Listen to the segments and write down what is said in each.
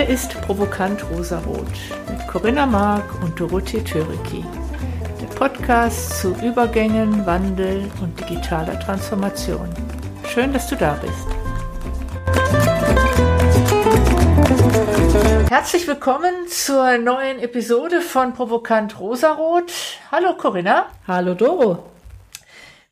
Hier ist Provokant Rosarot mit Corinna Mark und Dorothee Töriki. Der Podcast zu Übergängen, Wandel und digitaler Transformation. Schön, dass du da bist. Herzlich willkommen zur neuen Episode von Provokant Rosarot. Hallo Corinna. Hallo Doro.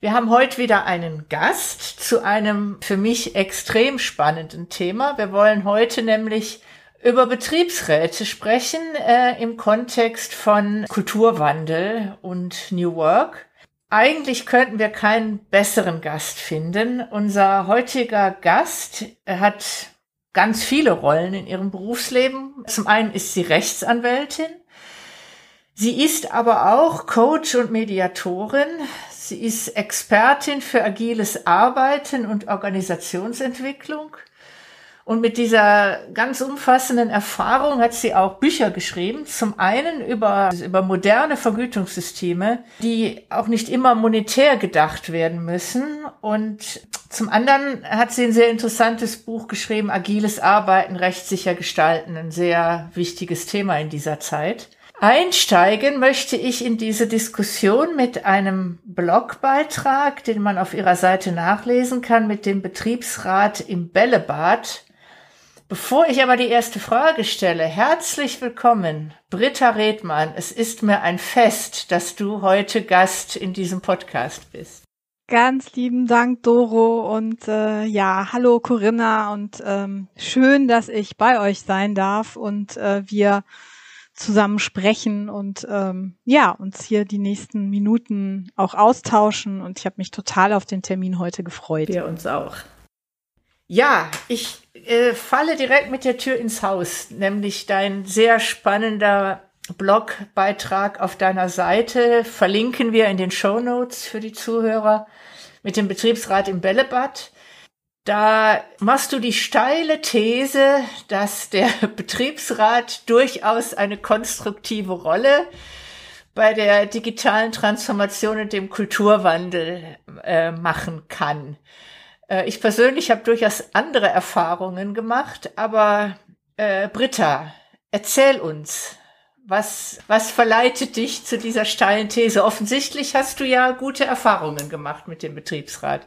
Wir haben heute wieder einen Gast zu einem für mich extrem spannenden Thema. Wir wollen heute nämlich über Betriebsräte sprechen äh, im Kontext von Kulturwandel und New Work. Eigentlich könnten wir keinen besseren Gast finden. Unser heutiger Gast hat ganz viele Rollen in ihrem Berufsleben. Zum einen ist sie Rechtsanwältin. Sie ist aber auch Coach und Mediatorin. Sie ist Expertin für agiles Arbeiten und Organisationsentwicklung. Und mit dieser ganz umfassenden Erfahrung hat sie auch Bücher geschrieben. Zum einen über, über moderne Vergütungssysteme, die auch nicht immer monetär gedacht werden müssen. Und zum anderen hat sie ein sehr interessantes Buch geschrieben, Agiles Arbeiten, rechtssicher gestalten, ein sehr wichtiges Thema in dieser Zeit. Einsteigen möchte ich in diese Diskussion mit einem Blogbeitrag, den man auf ihrer Seite nachlesen kann, mit dem Betriebsrat im Bällebad. Bevor ich aber die erste Frage stelle, herzlich willkommen, Britta Redmann. Es ist mir ein Fest, dass du heute Gast in diesem Podcast bist. Ganz lieben Dank, Doro. Und äh, ja, hallo Corinna. Und ähm, schön, dass ich bei euch sein darf und äh, wir zusammen sprechen und ähm, ja, uns hier die nächsten Minuten auch austauschen. Und ich habe mich total auf den Termin heute gefreut. Wir uns auch. Ja, ich äh, falle direkt mit der Tür ins Haus, nämlich dein sehr spannender Blogbeitrag auf deiner Seite verlinken wir in den Show Notes für die Zuhörer mit dem Betriebsrat im Bällebad. Da machst du die steile These, dass der Betriebsrat durchaus eine konstruktive Rolle bei der digitalen Transformation und dem Kulturwandel äh, machen kann. Äh, ich persönlich habe durchaus andere Erfahrungen gemacht, aber äh, Britta, erzähl uns, was, was verleitet dich zu dieser steilen These? Offensichtlich hast du ja gute Erfahrungen gemacht mit dem Betriebsrat.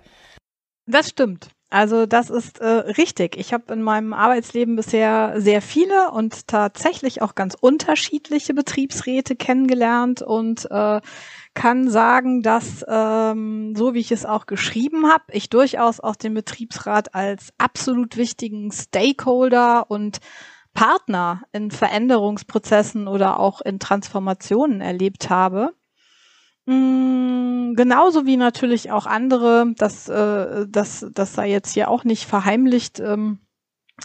Das stimmt. Also das ist äh, richtig. Ich habe in meinem Arbeitsleben bisher sehr viele und tatsächlich auch ganz unterschiedliche Betriebsräte kennengelernt und äh, kann sagen, dass ähm, so wie ich es auch geschrieben habe, ich durchaus auch den Betriebsrat als absolut wichtigen Stakeholder und Partner in Veränderungsprozessen oder auch in Transformationen erlebt habe. Mm, genauso wie natürlich auch andere, das, äh, das, das sei jetzt hier auch nicht verheimlicht ähm,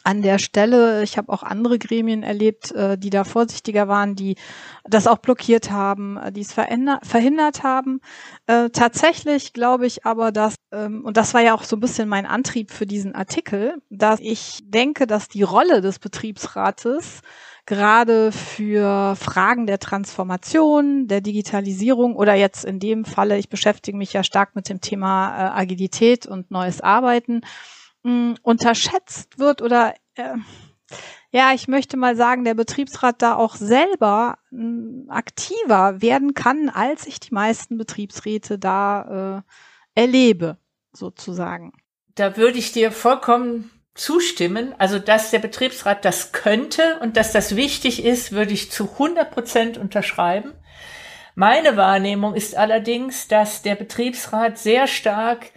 an der Stelle. Ich habe auch andere Gremien erlebt, äh, die da vorsichtiger waren, die das auch blockiert haben, äh, die es verhindert haben. Äh, tatsächlich glaube ich aber, dass, ähm, und das war ja auch so ein bisschen mein Antrieb für diesen Artikel, dass ich denke, dass die Rolle des Betriebsrates gerade für Fragen der Transformation, der Digitalisierung oder jetzt in dem Falle, ich beschäftige mich ja stark mit dem Thema äh, Agilität und neues Arbeiten, mh, hm, unterschätzt wird oder äh, ja, ich möchte mal sagen, der Betriebsrat da auch selber mh, hm, aktiver werden kann, als ich die meisten Betriebsräte da äh, erlebe, sozusagen. Da würde ich dir vollkommen zustimmen. Also, dass der Betriebsrat das könnte und dass das wichtig ist, würde ich zu 100 Prozent unterschreiben. Meine Wahrnehmung ist allerdings, dass der Betriebsrat sehr stark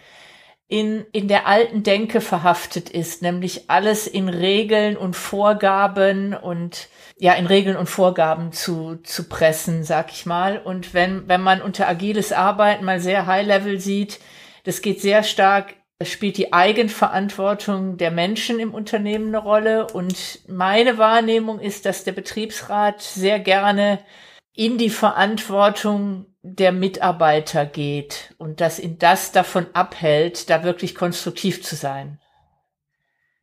in, in der alten Denke verhaftet ist, nämlich alles in Regeln und Vorgaben und ja, in Regeln und Vorgaben zu, zu pressen, sag ich mal. Und wenn, wenn man unter agiles Arbeiten mal sehr high level sieht, das geht sehr stark spielt die Eigenverantwortung der Menschen im Unternehmen eine Rolle. Und meine Wahrnehmung ist, dass der Betriebsrat sehr gerne in die Verantwortung der Mitarbeiter geht und dass ihn das davon abhält, da wirklich konstruktiv zu sein.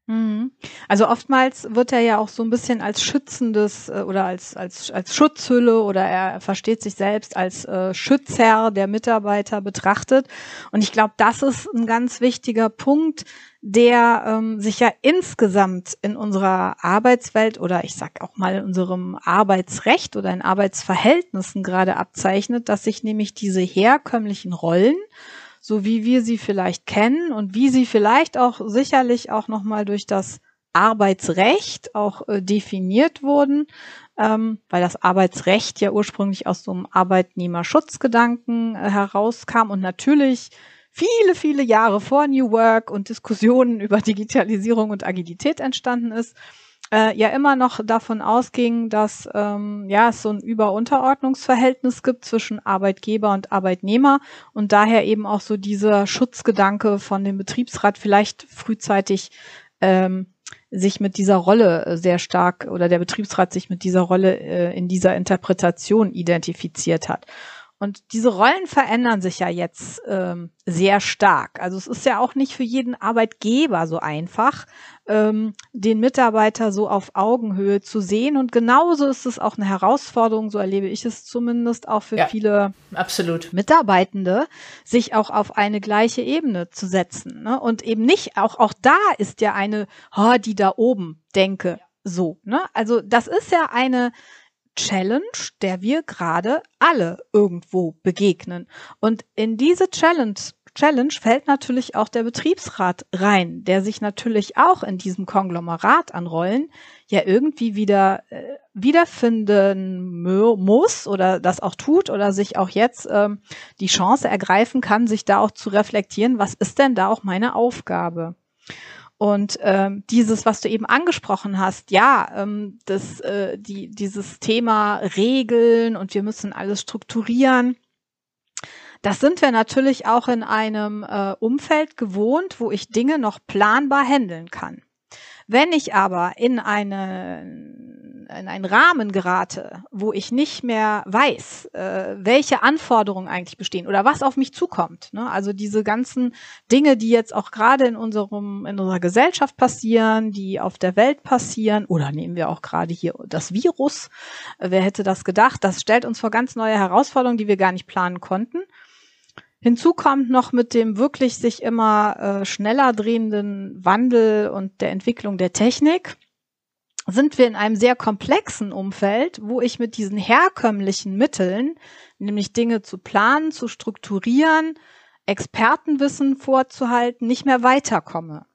Mhm. Also oftmals wird er ja auch so ein bisschen als schützendes äh, oder als, als, als Schutzhülle oder er versteht sich selbst als äh, Schützer der Mitarbeiter betrachtet. Und ich glaube, das ist ein ganz wichtiger Punkt, der ähm, sich ja insgesamt in unserer Arbeitswelt oder ich sag auch mal in unserem Arbeitsrecht oder in Arbeitsverhältnissen gerade abzeichnet, dass sich nämlich diese herkömmlichen Rollen so wie wir sie vielleicht kennen und wie sie vielleicht auch sicherlich auch nochmal durch das Arbeitsrecht auch äh, definiert wurden, ähm, weil das Arbeitsrecht ja ursprünglich aus so einem Arbeitnehmerschutzgedanken äh, herauskam und natürlich viele, viele Jahre vor New Work und Diskussionen über Digitalisierung und Agilität entstanden ist äh, ja immer noch davon ausging, dass ähm, ja es so ein Über-Unterordnungsverhältnis gibt zwischen Arbeitgeber und Arbeitnehmer und daher eben auch so dieser Schutzgedanke von dem Betriebsrat vielleicht frühzeitig ähm, sich mit dieser Rolle äh, sehr stark oder der Betriebsrat sich mit dieser Rolle äh, in dieser Interpretation identifiziert hat. Und diese Rollen verändern sich ja jetzt ähm, sehr stark. Also es ist ja auch nicht für jeden Arbeitgeber so einfach, ähm, den Mitarbeiter so auf Augenhöhe zu sehen. Und genauso ist es auch eine Herausforderung, so erlebe ich es zumindest auch für ja, viele absolut. Mitarbeitende, sich auch auf eine gleiche Ebene zu setzen. Ne? Und eben nicht, auch, auch da ist ja eine, oh, die da oben denke, so. Ne? Also das ist ja eine Challenge, der wir gerade alle irgendwo begegnen. Und in diese Challenge Challenge fällt natürlich auch der Betriebsrat rein, der sich natürlich auch in diesem Konglomerat an Rollen ja irgendwie wieder äh, wiederfinden muss oder das auch tut oder sich auch jetzt ähm, die Chance ergreifen kann, sich da auch zu reflektieren, was ist denn da auch meine Aufgabe? Und ähm, dieses, was du eben angesprochen hast, ja, ähm, das, äh, die, dieses Thema Regeln und wir müssen alles strukturieren, das sind wir natürlich auch in einem äh, Umfeld gewohnt, wo ich Dinge noch planbar handeln kann. Wenn ich aber in eine in einen Rahmen gerate, wo ich nicht mehr weiß, äh, welche Anforderungen eigentlich bestehen oder was auf mich zukommt. Ne? Also diese ganzen Dinge, die jetzt auch gerade in unserem in unserer Gesellschaft passieren, die auf der Welt passieren, oder nehmen wir auch gerade hier das Virus. Äh, wer hätte das gedacht? Das stellt uns vor ganz neue Herausforderungen, die wir gar nicht planen konnten. Hinzu kommt noch mit dem wirklich sich immer äh, schneller drehenden Wandel und der Entwicklung der Technik sind wir in einem sehr komplexen Umfeld, wo ich mit diesen herkömmlichen Mitteln, nämlich Dinge zu planen, zu strukturieren, Expertenwissen vorzuhalten, nicht mehr weiterkomme,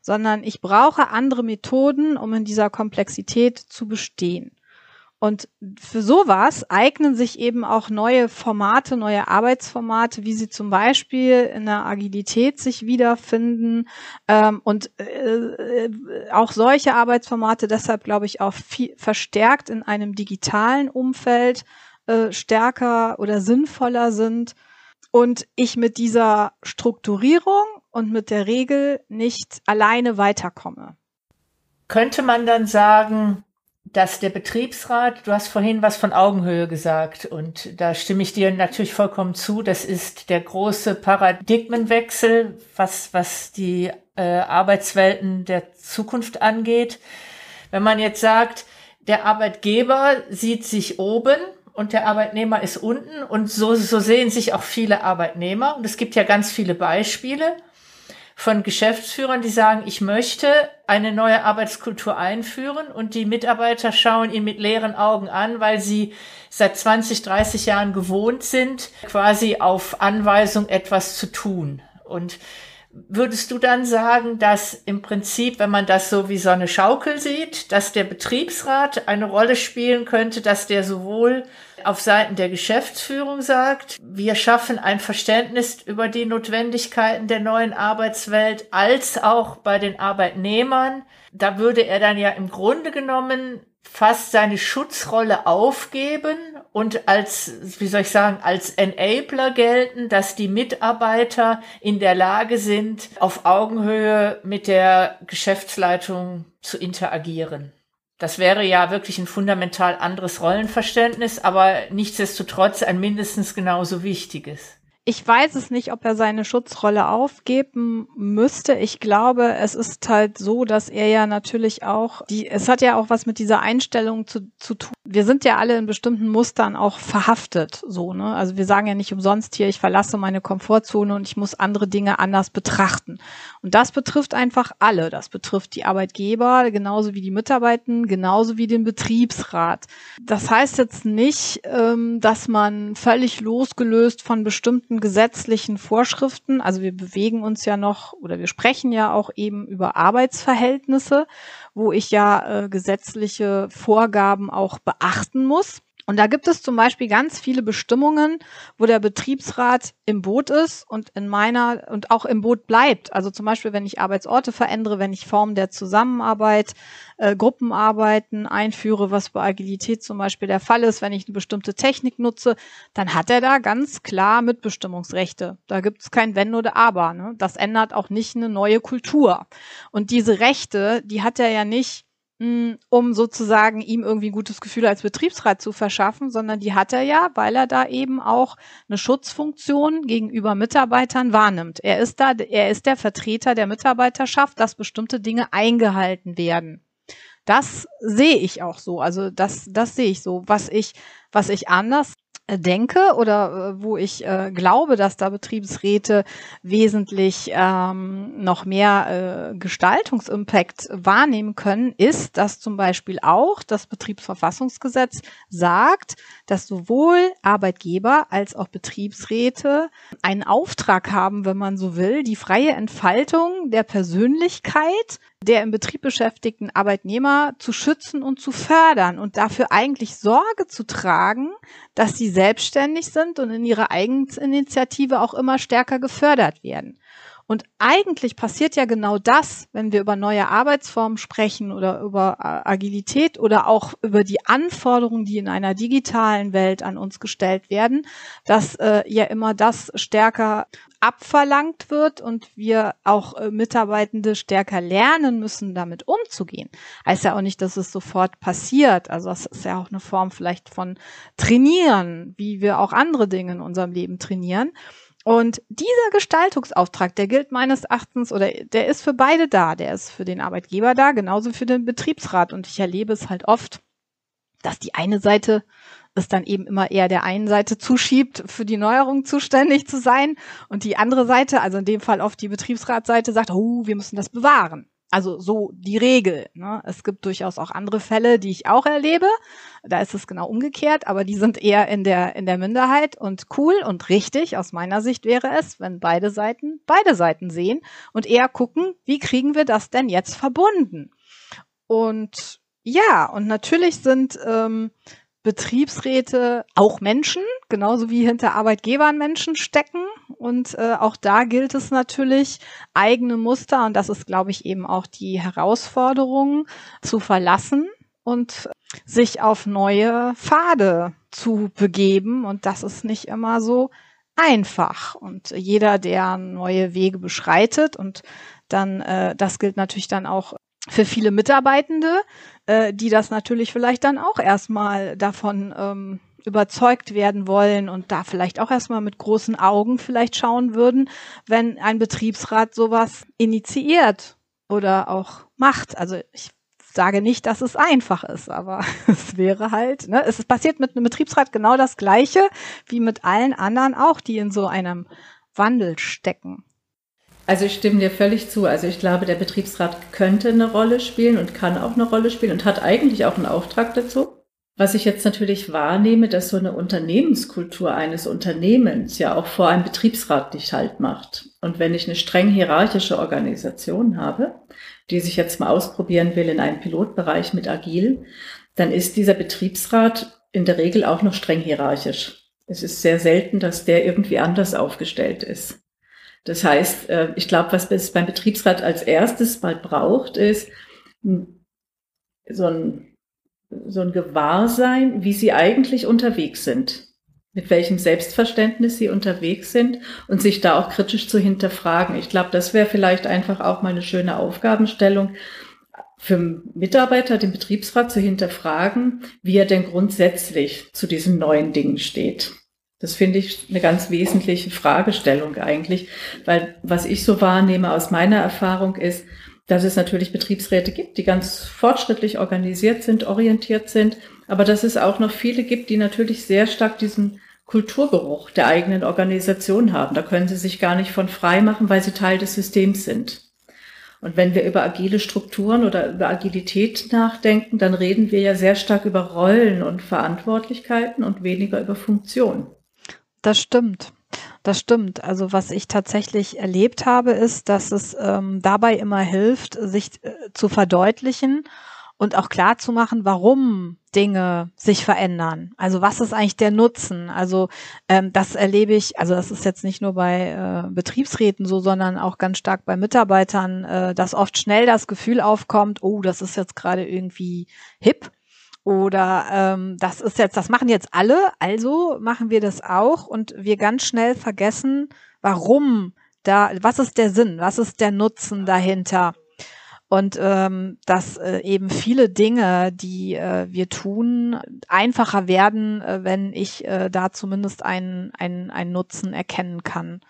sondern ich brauche andere Methoden, um in dieser Komplexität zu bestehen. Und für sowas eignen sich eben auch neue Formate, neue Arbeitsformate, wie sie zum Beispiel in der Agilität sich wiederfinden. Ähm, und äh, auch solche Arbeitsformate deshalb, glaube ich, auch viel, verstärkt in einem digitalen Umfeld äh, stärker oder sinnvoller sind. Und ich mit dieser Strukturierung und mit der Regel nicht alleine weiterkomme. Könnte man dann sagen, dass der Betriebsrat, du hast vorhin was von Augenhöhe gesagt und da stimme ich dir natürlich vollkommen zu, das ist der große Paradigmenwechsel, was, was die äh, Arbeitswelten der Zukunft angeht. Wenn man jetzt sagt, der Arbeitgeber sieht sich oben und der Arbeitnehmer ist unten und so, so sehen sich auch viele Arbeitnehmer. Und es gibt ja ganz viele Beispiele von Geschäftsführern, die sagen, ich möchte eine neue Arbeitskultur einführen und die Mitarbeiter schauen ihn mit leeren Augen an, weil sie seit 20, 30 Jahren gewohnt sind, quasi auf Anweisung etwas zu tun. Und würdest du dann sagen, dass im Prinzip, wenn man das so wie so eine Schaukel sieht, dass der Betriebsrat eine Rolle spielen könnte, dass der sowohl auf Seiten der Geschäftsführung sagt, wir schaffen ein Verständnis über die Notwendigkeiten der neuen Arbeitswelt, als auch bei den Arbeitnehmern. Da würde er dann ja im Grunde genommen fast seine Schutzrolle aufgeben und als, wie soll ich sagen, als Enabler gelten, dass die Mitarbeiter in der Lage sind, auf Augenhöhe mit der Geschäftsleitung zu interagieren. Das wäre ja wirklich ein fundamental anderes Rollenverständnis, aber nichtsdestotrotz ein mindestens genauso wichtiges. Ich weiß es nicht, ob er seine Schutzrolle aufgeben müsste. Ich glaube, es ist halt so, dass er ja natürlich auch, die, es hat ja auch was mit dieser Einstellung zu, zu tun. Wir sind ja alle in bestimmten Mustern auch verhaftet, so, ne? Also wir sagen ja nicht umsonst hier, ich verlasse meine Komfortzone und ich muss andere Dinge anders betrachten. Und das betrifft einfach alle. Das betrifft die Arbeitgeber, genauso wie die Mitarbeitenden, genauso wie den Betriebsrat. Das heißt jetzt nicht, ähm, dass man völlig losgelöst von bestimmten gesetzlichen Vorschriften, also wir bewegen uns ja noch oder wir sprechen ja auch eben über Arbeitsverhältnisse, wo ich ja äh, gesetzliche Vorgaben auch beachten muss. Und da gibt es zum Beispiel ganz viele Bestimmungen, wo der Betriebsrat im Boot ist und in meiner und auch im Boot bleibt. Also zum Beispiel, wenn ich Arbeitsorte verändere, wenn ich Formen der Zusammenarbeit, äh, Gruppenarbeiten einführe, was bei Agilität zum Beispiel der Fall ist, wenn ich eine bestimmte Technik nutze, dann hat er da ganz klar Mitbestimmungsrechte. Da gibt es kein Wenn oder Aber. Ne? Das ändert auch nicht eine neue Kultur. Und diese Rechte, die hat er ja nicht um sozusagen ihm irgendwie ein gutes Gefühl als Betriebsrat zu verschaffen, sondern die hat er ja, weil er da eben auch eine Schutzfunktion gegenüber Mitarbeitern wahrnimmt. Er ist da, er ist der Vertreter der Mitarbeiterschaft, dass bestimmte Dinge eingehalten werden. Das sehe ich auch so. Also das, das sehe ich so. Was ich, was ich anders denke oder äh, wo ich äh, glaube, dass da Betriebsräte wesentlich ähm, noch mehr äh, Gestaltungsimpact wahrnehmen können, ist, dass zum Beispiel auch das Betriebsverfassungsgesetz sagt, dass sowohl Arbeitgeber als auch Betriebsräte einen Auftrag haben, wenn man so will, die freie Entfaltung der Persönlichkeit der im Betrieb beschäftigten Arbeitnehmer zu schützen und zu fördern und dafür eigentlich Sorge zu tragen, dass sie selbstständig sind und in ihrer Eigeninitiative auch immer stärker gefördert werden. Und eigentlich passiert ja genau das, wenn wir über neue Arbeitsformen sprechen oder über äh, Agilität oder auch über die Anforderungen, die in einer digitalen Welt an uns gestellt werden, dass äh, ja immer das stärker abverlangt wird und wir auch äh, Mitarbeitende stärker lernen müssen, damit umzugehen. Heißt ja auch nicht, dass es sofort passiert. Also das ist ja auch eine Form vielleicht von Trainieren, wie wir auch andere Dinge in unserem Leben trainieren. Und dieser Gestaltungsauftrag, der gilt meines Erachtens oder der ist für beide da. Der ist für den Arbeitgeber da, genauso für den Betriebsrat. Und ich erlebe es halt oft, dass die eine Seite es dann eben immer eher der einen Seite zuschiebt, für die Neuerung zuständig zu sein und die andere Seite, also in dem Fall oft die Betriebsratsseite, sagt, oh, wir müssen das bewahren. Also so die Regel. Ne? Es gibt durchaus auch andere Fälle, die ich auch erlebe. Da ist es genau umgekehrt, aber die sind eher in der, in der Minderheit und cool und richtig. Aus meiner Sicht wäre es, wenn beide Seiten beide Seiten sehen und eher gucken, wie kriegen wir das denn jetzt verbunden? Und ja, und natürlich sind ähm, Betriebsräte auch Menschen, genauso wie hinter Arbeitgebern Menschen stecken. Und äh, auch da gilt es natürlich, eigene Muster, und das ist, glaube ich, eben auch die Herausforderung, zu verlassen und sich auf neue Pfade zu begeben. Und das ist nicht immer so einfach. Und jeder, der neue Wege beschreitet und dann, äh, das gilt natürlich dann auch für viele Mitarbeitende, äh, die das natürlich vielleicht dann auch erstmal davon ähm, überzeugt werden wollen und da vielleicht auch erstmal mit großen Augen vielleicht schauen würden, wenn ein Betriebsrat sowas initiiert oder auch macht. Also ich sage nicht, dass es einfach ist, aber es wäre halt, ne, es passiert mit einem Betriebsrat genau das Gleiche wie mit allen anderen auch, die in so einem Wandel stecken. Also ich stimme dir völlig zu. Also ich glaube, der Betriebsrat könnte eine Rolle spielen und kann auch eine Rolle spielen und hat eigentlich auch einen Auftrag dazu. Was ich jetzt natürlich wahrnehme, dass so eine Unternehmenskultur eines Unternehmens ja auch vor einem Betriebsrat nicht halt macht. Und wenn ich eine streng hierarchische Organisation habe, die sich jetzt mal ausprobieren will in einem Pilotbereich mit Agil, dann ist dieser Betriebsrat in der Regel auch noch streng hierarchisch. Es ist sehr selten, dass der irgendwie anders aufgestellt ist. Das heißt, äh, ich glaube, was es beim Betriebsrat als erstes mal braucht, ist so ein, so ein Gewahrsein, wie sie eigentlich unterwegs sind, mit welchem Selbstverständnis sie unterwegs sind und sich da auch kritisch zu hinterfragen. Ich glaube, das wäre vielleicht einfach auch mal eine schöne Aufgabenstellung für Mitarbeiter, den Betriebsrat zu hinterfragen, wie er denn grundsätzlich zu diesen neuen Dingen steht. Das finde ich eine ganz wesentliche Fragestellung eigentlich, weil was ich so wahrnehme aus meiner Erfahrung ist, dass es natürlich Betriebsräte gibt, die ganz fortschrittlich organisiert sind, orientiert sind, aber dass es auch noch viele gibt, die natürlich sehr stark diesen Kulturgeruch der eigenen Organisation haben. Da können sie sich gar nicht von frei machen, weil sie Teil des Systems sind. Und wenn wir über agile Strukturen oder über Agilität nachdenken, dann reden wir ja sehr stark über Rollen und Verantwortlichkeiten und weniger über Funktion. Das stimmt. Das stimmt. Also was ich tatsächlich erlebt habe, ist, dass es ähm, dabei immer hilft, sich äh, zu verdeutlichen und auch klar zu machen, warum Dinge sich verändern. Also was ist eigentlich der Nutzen? Also ähm, das erlebe ich, also das ist jetzt nicht nur bei äh, Betriebsräten so, sondern auch ganz stark bei Mitarbeitern, äh, dass oft schnell das Gefühl aufkommt, oh, das ist jetzt gerade irgendwie hip oder ähm, das ist jetzt, das machen jetzt alle, also machen wir das auch und wir ganz schnell vergessen, warum da, was ist der Sinn, was ist der Nutzen dahinter? Und ähm, dass äh, eben viele Dinge, die äh, wir tun, einfacher werden, äh, wenn ich äh, da zumindest einen, einen, einen Nutzen erkennen kann.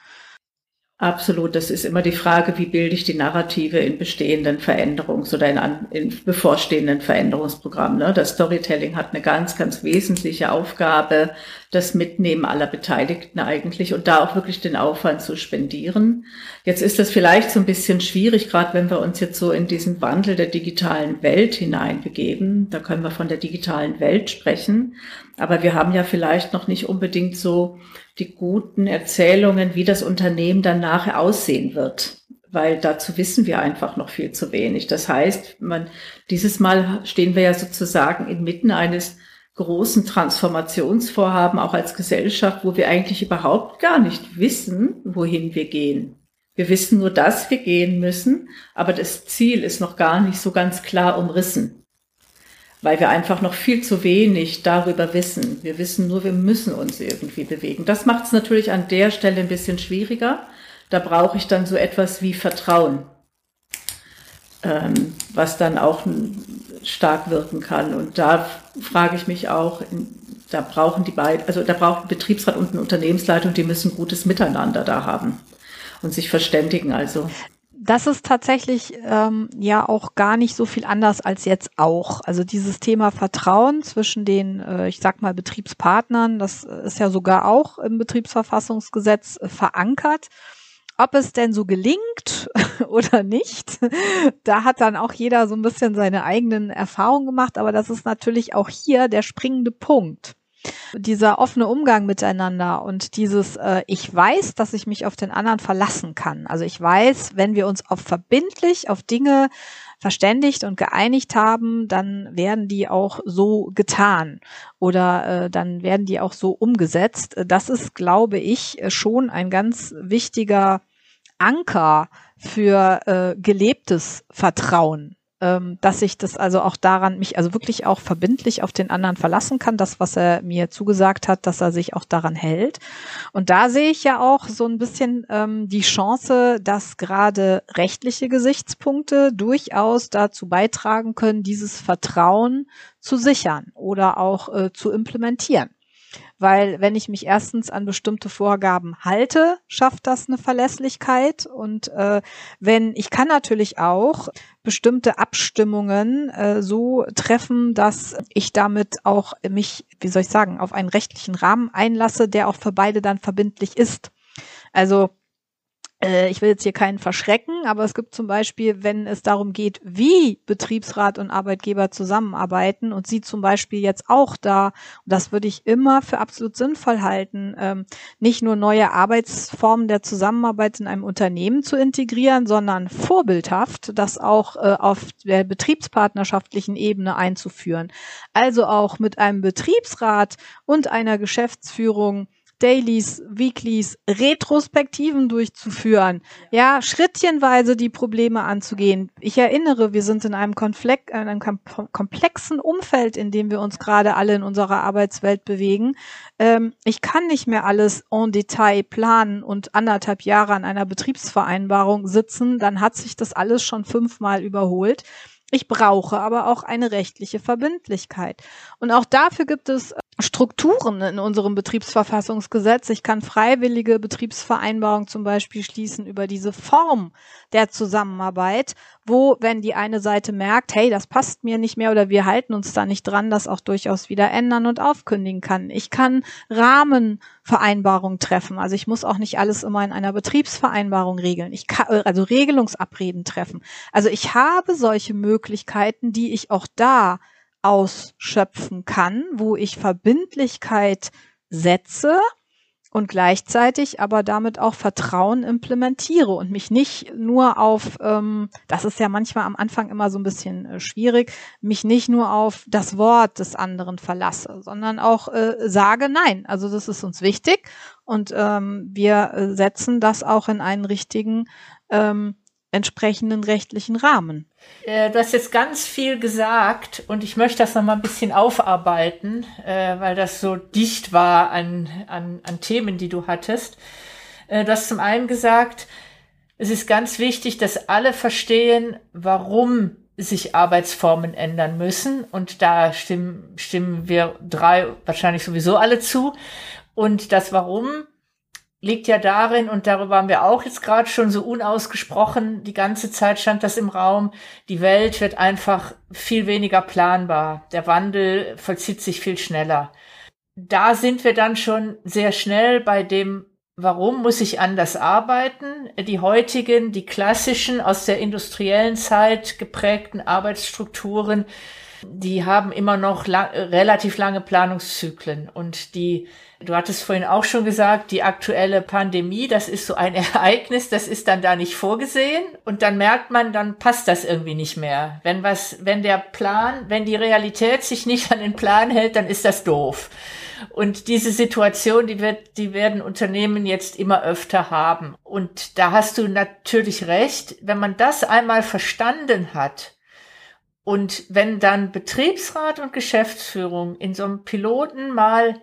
Absolut, das ist immer die Frage, wie bilde ich die Narrative in bestehenden Veränderungs- oder in, in bevorstehenden Veränderungsprogrammen. Ne? Das Storytelling hat eine ganz, ganz wesentliche Aufgabe, das Mitnehmen aller Beteiligten eigentlich und da auch wirklich den Aufwand zu spendieren. Jetzt ist das vielleicht so ein bisschen schwierig, gerade wenn wir uns jetzt so in diesen Wandel der digitalen Welt hineinbegeben. Da können wir von der digitalen Welt sprechen. Aber wir haben ja vielleicht noch nicht unbedingt so die guten Erzählungen, wie das Unternehmen dann nachher aussehen wird. Weil dazu wissen wir einfach noch viel zu wenig. Das heißt, man, dieses Mal stehen wir ja sozusagen inmitten eines großen Transformationsvorhaben auch als Gesellschaft, wo wir eigentlich überhaupt gar nicht wissen, wohin wir gehen. Wir wissen nur, dass wir gehen müssen, aber das Ziel ist noch gar nicht so ganz klar umrissen, weil wir einfach noch viel zu wenig darüber wissen. Wir wissen nur, wir müssen uns irgendwie bewegen. Das macht es natürlich an der Stelle ein bisschen schwieriger. Da brauche ich dann so etwas wie Vertrauen, ähm, was dann auch stark wirken kann. Und da frage ich mich auch, da brauchen die beiden, also da braucht ein Betriebsrat und eine Unternehmensleitung, die müssen gutes Miteinander da haben und sich verständigen. Also das ist tatsächlich ähm, ja auch gar nicht so viel anders als jetzt auch. Also dieses Thema Vertrauen zwischen den, äh, ich sag mal, Betriebspartnern, das ist ja sogar auch im Betriebsverfassungsgesetz äh, verankert. Ob es denn so gelingt oder nicht, da hat dann auch jeder so ein bisschen seine eigenen Erfahrungen gemacht, aber das ist natürlich auch hier der springende Punkt. Dieser offene Umgang miteinander und dieses, äh, ich weiß, dass ich mich auf den anderen verlassen kann. Also ich weiß, wenn wir uns auf verbindlich auf Dinge verständigt und geeinigt haben, dann werden die auch so getan oder äh, dann werden die auch so umgesetzt. Das ist, glaube ich, schon ein ganz wichtiger Anker für äh, gelebtes Vertrauen, ähm, dass ich das also auch daran mich also wirklich auch verbindlich auf den anderen verlassen kann, das was er mir zugesagt hat, dass er sich auch daran hält. Und da sehe ich ja auch so ein bisschen ähm, die Chance, dass gerade rechtliche Gesichtspunkte durchaus dazu beitragen können, dieses Vertrauen zu sichern oder auch äh, zu implementieren. Weil wenn ich mich erstens an bestimmte Vorgaben halte, schafft das eine Verlässlichkeit. Und äh, wenn ich kann natürlich auch bestimmte Abstimmungen äh, so treffen, dass ich damit auch mich, wie soll ich sagen, auf einen rechtlichen Rahmen einlasse, der auch für beide dann verbindlich ist. Also ich will jetzt hier keinen verschrecken, aber es gibt zum Beispiel, wenn es darum geht, wie Betriebsrat und Arbeitgeber zusammenarbeiten und sie zum Beispiel jetzt auch da, das würde ich immer für absolut sinnvoll halten, ähm, nicht nur neue Arbeitsformen der Zusammenarbeit in einem Unternehmen zu integrieren, sondern vorbildhaft das auch äh, auf der betriebspartnerschaftlichen Ebene einzuführen. Also auch mit einem Betriebsrat und einer Geschäftsführung Dailies, Weeklies, Retrospektiven durchzuführen, ja, schrittchenweise die Probleme anzugehen. Ich erinnere, wir sind in einem, Konflikt, in einem komplexen Umfeld, in dem wir uns gerade alle in unserer Arbeitswelt bewegen. Ähm, ich kann nicht mehr alles en Detail planen und anderthalb Jahre an einer Betriebsvereinbarung sitzen, dann hat sich das alles schon fünfmal überholt. Ich brauche aber auch eine rechtliche Verbindlichkeit. Und auch dafür gibt es Strukturen in unserem Betriebsverfassungsgesetz. Ich kann freiwillige Betriebsvereinbarungen zum Beispiel schließen über diese Form der Zusammenarbeit, wo, wenn die eine Seite merkt, hey, das passt mir nicht mehr oder wir halten uns da nicht dran, das auch durchaus wieder ändern und aufkündigen kann. Ich kann Rahmenvereinbarungen treffen. Also ich muss auch nicht alles immer in einer Betriebsvereinbarung regeln. Ich kann, also Regelungsabreden treffen. Also ich habe solche Möglichkeiten, die ich auch da ausschöpfen kann, wo ich Verbindlichkeit setze und gleichzeitig aber damit auch Vertrauen implementiere und mich nicht nur auf, ähm, das ist ja manchmal am Anfang immer so ein bisschen äh, schwierig, mich nicht nur auf das Wort des anderen verlasse, sondern auch äh, sage nein. Also das ist uns wichtig und ähm, wir äh, setzen das auch in einen richtigen ähm, entsprechenden rechtlichen Rahmen. Äh, du hast jetzt ganz viel gesagt und ich möchte das noch mal ein bisschen aufarbeiten, äh, weil das so dicht war an, an, an Themen, die du hattest. Äh, du hast zum einen gesagt, es ist ganz wichtig, dass alle verstehen, warum sich Arbeitsformen ändern müssen. Und da stimmen, stimmen wir drei wahrscheinlich sowieso alle zu. Und das Warum liegt ja darin, und darüber haben wir auch jetzt gerade schon so unausgesprochen, die ganze Zeit stand das im Raum, die Welt wird einfach viel weniger planbar. Der Wandel vollzieht sich viel schneller. Da sind wir dann schon sehr schnell bei dem, warum muss ich anders arbeiten? Die heutigen, die klassischen, aus der industriellen Zeit geprägten Arbeitsstrukturen, die haben immer noch lang, relativ lange Planungszyklen und die Du hattest vorhin auch schon gesagt, die aktuelle Pandemie, das ist so ein Ereignis, das ist dann da nicht vorgesehen und dann merkt man, dann passt das irgendwie nicht mehr. Wenn was, wenn der Plan, wenn die Realität sich nicht an den Plan hält, dann ist das doof. Und diese Situation, die wird, die werden Unternehmen jetzt immer öfter haben. Und da hast du natürlich recht, wenn man das einmal verstanden hat, und wenn dann Betriebsrat und Geschäftsführung in so einem Piloten mal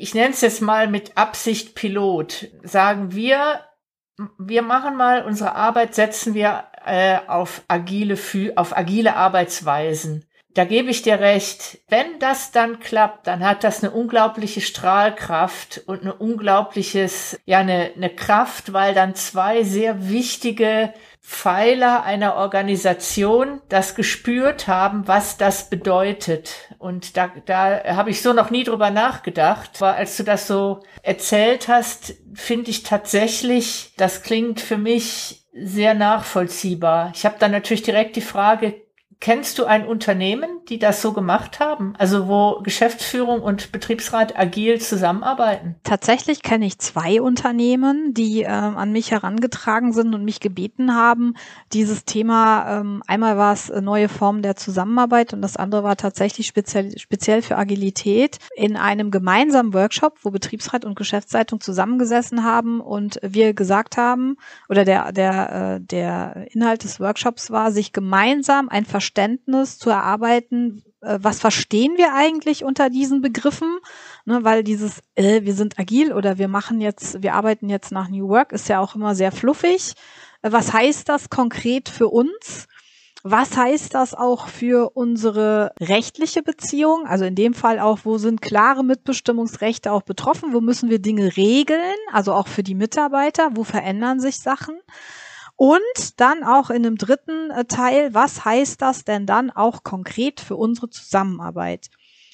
ich nenne es jetzt mal mit Absicht Pilot, sagen wir, wir machen mal unsere Arbeit, setzen wir äh, auf agile, auf agile Arbeitsweisen. Da gebe ich dir recht. Wenn das dann klappt, dann hat das eine unglaubliche Strahlkraft und eine unglaubliches, ja, eine, eine Kraft, weil dann zwei sehr wichtige Pfeiler einer Organisation das gespürt haben, was das bedeutet. Und da, da habe ich so noch nie drüber nachgedacht. Aber als du das so erzählt hast, finde ich tatsächlich, das klingt für mich sehr nachvollziehbar. Ich habe dann natürlich direkt die Frage, Kennst du ein Unternehmen, die das so gemacht haben? Also wo Geschäftsführung und Betriebsrat agil zusammenarbeiten? Tatsächlich kenne ich zwei Unternehmen, die äh, an mich herangetragen sind und mich gebeten haben, dieses Thema, ähm, einmal war es neue Formen der Zusammenarbeit und das andere war tatsächlich speziell, speziell für Agilität, in einem gemeinsamen Workshop, wo Betriebsrat und Geschäftsleitung zusammengesessen haben und wir gesagt haben, oder der, der, äh, der Inhalt des Workshops war, sich gemeinsam ein Verständnis Verständnis zu erarbeiten, äh, was verstehen wir eigentlich unter diesen Begriffen, ne, weil dieses, äh, wir sind agil oder wir machen jetzt, wir arbeiten jetzt nach New Work, ist ja auch immer sehr fluffig. Was heißt das konkret für uns? Was heißt das auch für unsere rechtliche Beziehung? Also in dem Fall auch, wo sind klare Mitbestimmungsrechte auch betroffen? Wo müssen wir Dinge regeln? Also auch für die Mitarbeiter? Wo verändern sich Sachen? Und dann auch in einem dritten äh, Teil, was heißt das denn dann auch konkret für unsere Zusammenarbeit?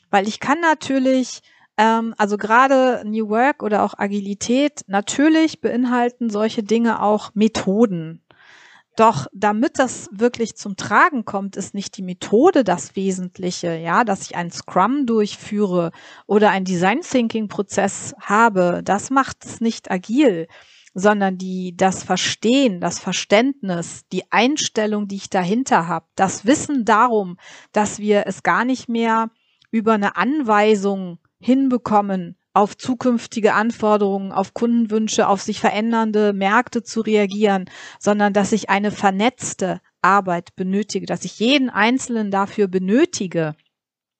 Weil ich kann natürlich, ähm, also gerade New Work oder auch Agilität, natürlich beinhalten solche Dinge auch Methoden. Doch damit das wirklich zum Tragen kommt, ist nicht die Methode das Wesentliche, ja, dass ich einen Scrum durchführe oder einen Design Thinking Prozess habe. Das macht es nicht agil sondern die, das Verstehen, das Verständnis, die Einstellung, die ich dahinter habe, das Wissen darum, dass wir es gar nicht mehr über eine Anweisung hinbekommen, auf zukünftige Anforderungen, auf Kundenwünsche, auf sich verändernde Märkte zu reagieren, sondern dass ich eine vernetzte Arbeit benötige, dass ich jeden Einzelnen dafür benötige.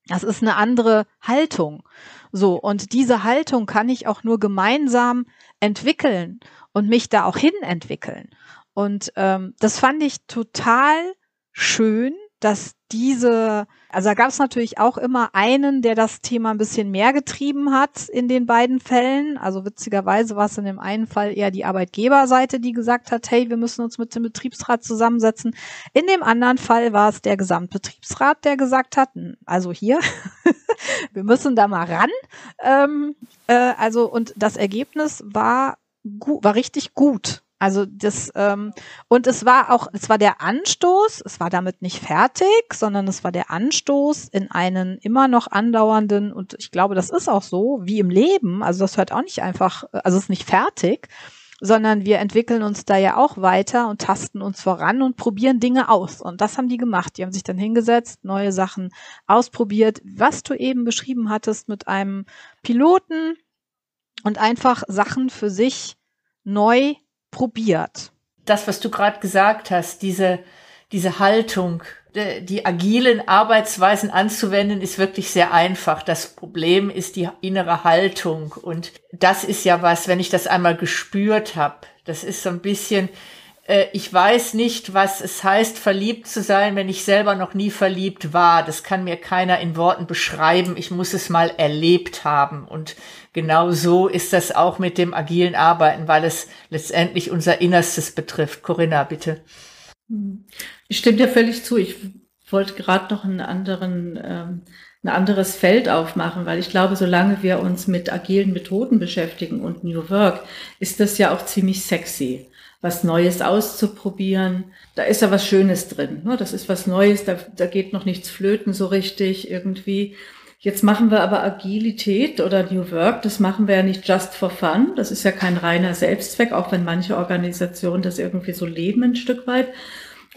Das ist eine andere Haltung. So, und diese Haltung kann ich auch nur gemeinsam entwickeln und mich da auch hin entwickeln. Und ähm, das fand ich total schön dass diese, also da gab es natürlich auch immer einen, der das Thema ein bisschen mehr getrieben hat in den beiden Fällen. Also witzigerweise war es in dem einen Fall eher die Arbeitgeberseite, die gesagt hat, hey, wir müssen uns mit dem Betriebsrat zusammensetzen. In dem anderen Fall war es der Gesamtbetriebsrat, der gesagt hat, also hier, wir müssen da mal ran. Ähm, äh, also und das Ergebnis war war richtig gut. Also das ähm, und es war auch, es war der Anstoß, es war damit nicht fertig, sondern es war der Anstoß in einen immer noch andauernden und ich glaube, das ist auch so wie im Leben. Also das hört auch nicht einfach, also es ist nicht fertig, sondern wir entwickeln uns da ja auch weiter und tasten uns voran und probieren Dinge aus. Und das haben die gemacht. Die haben sich dann hingesetzt, neue Sachen ausprobiert, was du eben beschrieben hattest mit einem Piloten und einfach Sachen für sich neu probiert. Das, was du gerade gesagt hast, diese, diese Haltung, die agilen Arbeitsweisen anzuwenden, ist wirklich sehr einfach. Das Problem ist die innere Haltung. Und das ist ja was, wenn ich das einmal gespürt habe. Das ist so ein bisschen, äh, ich weiß nicht, was es heißt, verliebt zu sein, wenn ich selber noch nie verliebt war. Das kann mir keiner in Worten beschreiben. Ich muss es mal erlebt haben. Und genau so ist das auch mit dem agilen Arbeiten, weil es letztendlich unser Innerstes betrifft. Corinna, bitte. Ich stimme dir völlig zu. Ich wollte gerade noch einen anderen, ähm, ein anderes Feld aufmachen, weil ich glaube, solange wir uns mit agilen Methoden beschäftigen und New Work, ist das ja auch ziemlich sexy was Neues auszuprobieren. Da ist ja was Schönes drin. Ne? Das ist was Neues, da, da geht noch nichts flöten so richtig irgendwie. Jetzt machen wir aber Agilität oder New Work, das machen wir ja nicht just for fun. Das ist ja kein reiner Selbstzweck, auch wenn manche Organisationen das irgendwie so leben ein Stück weit,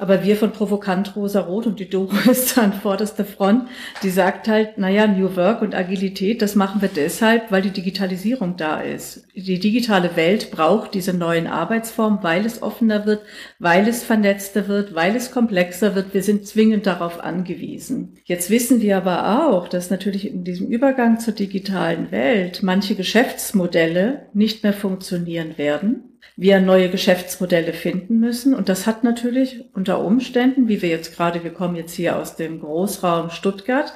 aber wir von Provokant Rosa Rot und die Doro ist an vorderster Front, die sagt halt, naja, New Work und Agilität, das machen wir deshalb, weil die Digitalisierung da ist. Die digitale Welt braucht diese neuen Arbeitsformen, weil es offener wird, weil es vernetzter wird, weil es komplexer wird. Wir sind zwingend darauf angewiesen. Jetzt wissen wir aber auch, dass natürlich in diesem Übergang zur digitalen Welt manche Geschäftsmodelle nicht mehr funktionieren werden wir neue Geschäftsmodelle finden müssen. Und das hat natürlich unter Umständen, wie wir jetzt gerade, wir kommen jetzt hier aus dem Großraum Stuttgart,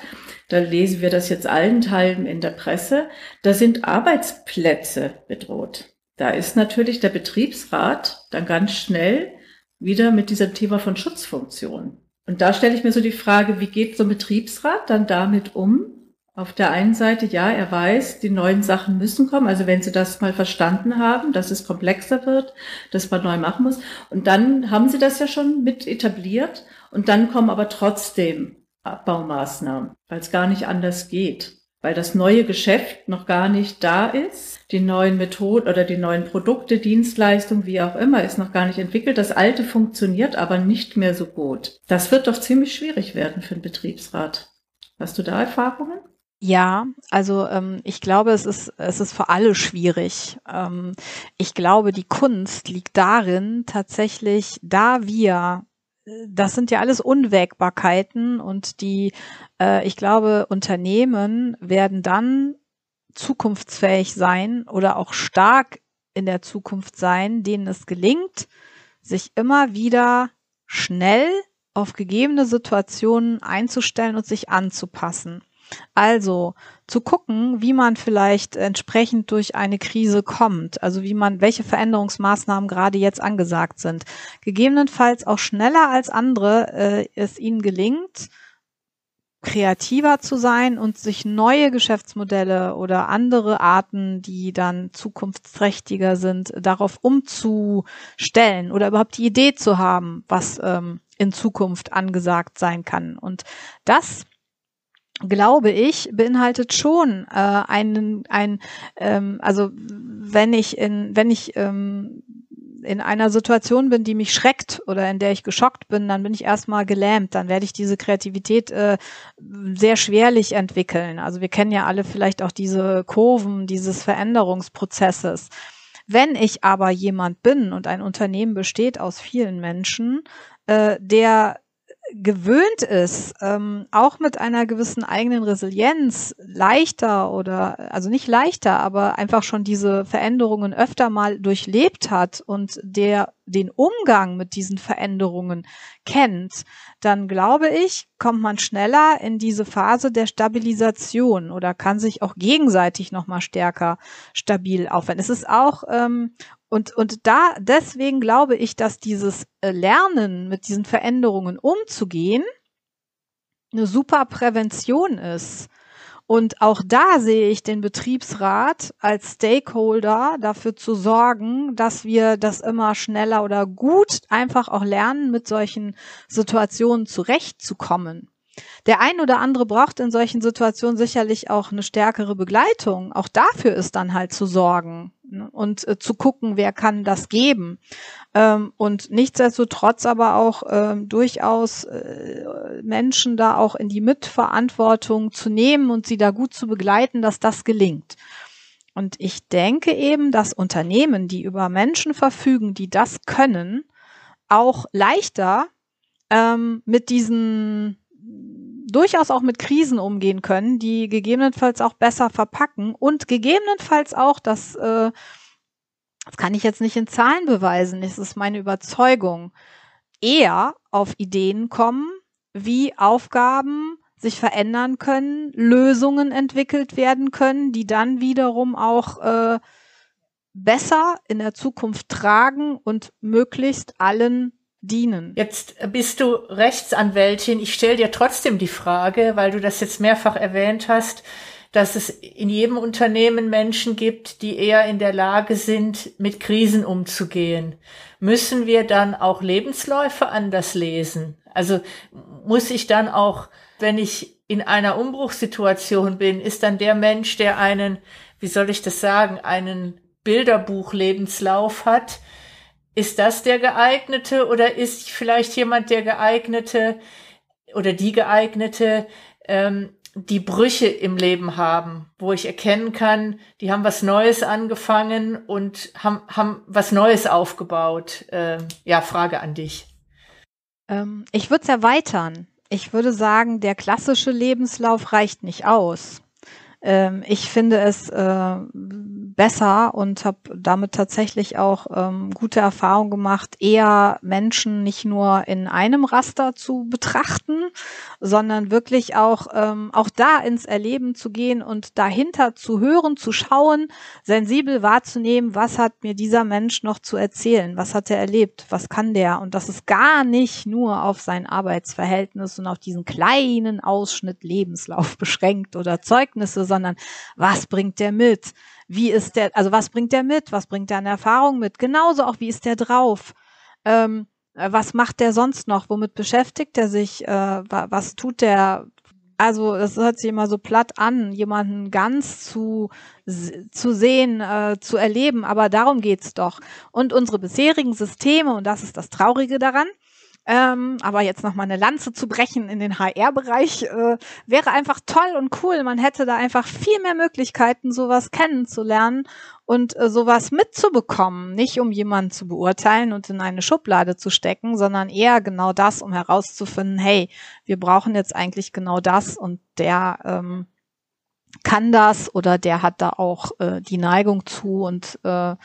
da lesen wir das jetzt allen Teilen in der Presse, da sind Arbeitsplätze bedroht. Da ist natürlich der Betriebsrat dann ganz schnell wieder mit diesem Thema von Schutzfunktion. Und da stelle ich mir so die Frage, wie geht so ein Betriebsrat dann damit um, auf der einen Seite, ja, er weiß, die neuen Sachen müssen kommen. Also wenn Sie das mal verstanden haben, dass es komplexer wird, dass man neu machen muss. Und dann haben Sie das ja schon mit etabliert. Und dann kommen aber trotzdem Abbaumaßnahmen, weil es gar nicht anders geht. Weil das neue Geschäft noch gar nicht da ist. Die neuen Methoden oder die neuen Produkte, Dienstleistungen, wie auch immer, ist noch gar nicht entwickelt. Das alte funktioniert aber nicht mehr so gut. Das wird doch ziemlich schwierig werden für den Betriebsrat. Hast du da Erfahrungen? Ja, also ähm, ich glaube, es ist, es ist für alle schwierig. Ähm, ich glaube, die Kunst liegt darin, tatsächlich, da wir, äh, das sind ja alles Unwägbarkeiten und die, äh, ich glaube, Unternehmen werden dann zukunftsfähig sein oder auch stark in der Zukunft sein, denen es gelingt, sich immer wieder schnell auf gegebene Situationen einzustellen und sich anzupassen. Also zu gucken, wie man vielleicht entsprechend durch eine Krise kommt, also wie man, welche Veränderungsmaßnahmen gerade jetzt angesagt sind. Gegebenenfalls auch schneller als andere äh, es ihnen gelingt, kreativer zu sein und sich neue Geschäftsmodelle oder andere Arten, die dann zukunftsträchtiger sind, darauf umzustellen oder überhaupt die Idee zu haben, was ähm, in Zukunft angesagt sein kann. Und das glaube ich, beinhaltet schon äh, einen, ein, ähm, also wenn ich in, wenn ich ähm, in einer Situation bin, die mich schreckt oder in der ich geschockt bin, dann bin ich erstmal gelähmt, dann werde ich diese Kreativität äh, sehr schwerlich entwickeln. Also wir kennen ja alle vielleicht auch diese Kurven dieses Veränderungsprozesses. Wenn ich aber jemand bin und ein Unternehmen besteht aus vielen Menschen, äh, der gewöhnt ist, ähm, auch mit einer gewissen eigenen Resilienz leichter oder, also nicht leichter, aber einfach schon diese Veränderungen öfter mal durchlebt hat und der den Umgang mit diesen Veränderungen kennt, dann glaube ich, kommt man schneller in diese Phase der Stabilisation oder kann sich auch gegenseitig nochmal stärker stabil aufwenden. Es ist auch ähm, und, und da, deswegen glaube ich, dass dieses äh, Lernen mit diesen Veränderungen umzugehen eine super Prävention ist. Und auch da sehe ich den Betriebsrat als Stakeholder dafür zu sorgen, dass wir das immer schneller oder gut einfach auch lernen, mit solchen Situationen zurechtzukommen. Der ein oder andere braucht in solchen Situationen sicherlich auch eine stärkere Begleitung. Auch dafür ist dann halt zu sorgen? Und äh, zu gucken, wer kann das geben. Ähm, und nichtsdestotrotz aber auch ähm, durchaus äh, Menschen da auch in die Mitverantwortung zu nehmen und sie da gut zu begleiten, dass das gelingt. Und ich denke eben, dass Unternehmen, die über Menschen verfügen, die das können, auch leichter ähm, mit diesen durchaus auch mit Krisen umgehen können, die gegebenenfalls auch besser verpacken und gegebenenfalls auch, das, äh, das kann ich jetzt nicht in Zahlen beweisen, das ist meine Überzeugung, eher auf Ideen kommen, wie Aufgaben sich verändern können, Lösungen entwickelt werden können, die dann wiederum auch äh, besser in der Zukunft tragen und möglichst allen dienen. Jetzt bist du Rechtsanwältin. Ich stelle dir trotzdem die Frage, weil du das jetzt mehrfach erwähnt hast, dass es in jedem Unternehmen Menschen gibt, die eher in der Lage sind, mit Krisen umzugehen. Müssen wir dann auch Lebensläufe anders lesen? Also muss ich dann auch, wenn ich in einer Umbruchssituation bin, ist dann der Mensch, der einen, wie soll ich das sagen, einen Bilderbuch-Lebenslauf hat, ist das der geeignete oder ist vielleicht jemand der geeignete oder die geeignete, ähm, die Brüche im Leben haben, wo ich erkennen kann, die haben was Neues angefangen und haben, haben was Neues aufgebaut. Ähm, ja, Frage an dich. Ähm, ich würde es erweitern. Ich würde sagen, der klassische Lebenslauf reicht nicht aus. Ähm, ich finde es äh, besser und habe damit tatsächlich auch ähm, gute Erfahrungen gemacht, eher Menschen nicht nur in einem Raster zu betrachten, sondern wirklich auch, ähm, auch da ins Erleben zu gehen und dahinter zu hören, zu schauen, sensibel wahrzunehmen, was hat mir dieser Mensch noch zu erzählen, was hat er erlebt, was kann der? Und das ist gar nicht nur auf sein Arbeitsverhältnis und auf diesen kleinen Ausschnitt Lebenslauf beschränkt oder Zeugnisse, sondern was bringt der mit? Wie ist der, also was bringt der mit? Was bringt der an Erfahrung mit? Genauso auch, wie ist der drauf? Ähm, äh, was macht der sonst noch? Womit beschäftigt er sich? Äh, was tut der? Also das hört sich immer so platt an, jemanden ganz zu, zu sehen, äh, zu erleben, aber darum geht's doch. Und unsere bisherigen Systeme, und das ist das Traurige daran, ähm, aber jetzt noch mal eine Lanze zu brechen in den HR-Bereich äh, wäre einfach toll und cool. Man hätte da einfach viel mehr Möglichkeiten, sowas kennenzulernen und äh, sowas mitzubekommen. Nicht um jemanden zu beurteilen und in eine Schublade zu stecken, sondern eher genau das, um herauszufinden, hey, wir brauchen jetzt eigentlich genau das und der ähm, kann das oder der hat da auch äh, die Neigung zu und äh,